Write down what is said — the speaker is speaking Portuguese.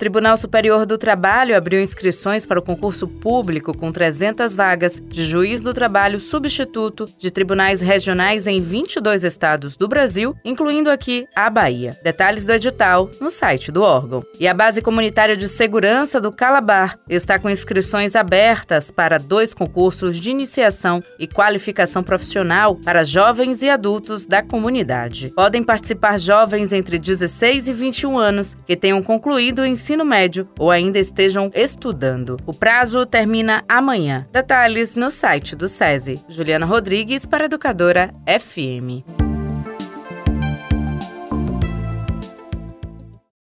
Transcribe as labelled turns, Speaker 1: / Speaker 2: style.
Speaker 1: Tribunal Superior do Trabalho abriu inscrições para o concurso público com 300 vagas de juiz do trabalho substituto de tribunais regionais em 22 estados do Brasil, incluindo aqui a Bahia. Detalhes do edital no site do órgão. E a Base Comunitária de Segurança do Calabar está com inscrições abertas para dois concursos de iniciação e qualificação profissional para jovens e adultos da comunidade. Podem participar jovens entre 16 e 21 anos que tenham concluído o ensino ensino médio ou ainda estejam estudando. O prazo termina amanhã. Detalhes no site do SESI. Juliana Rodrigues para Educadora FM.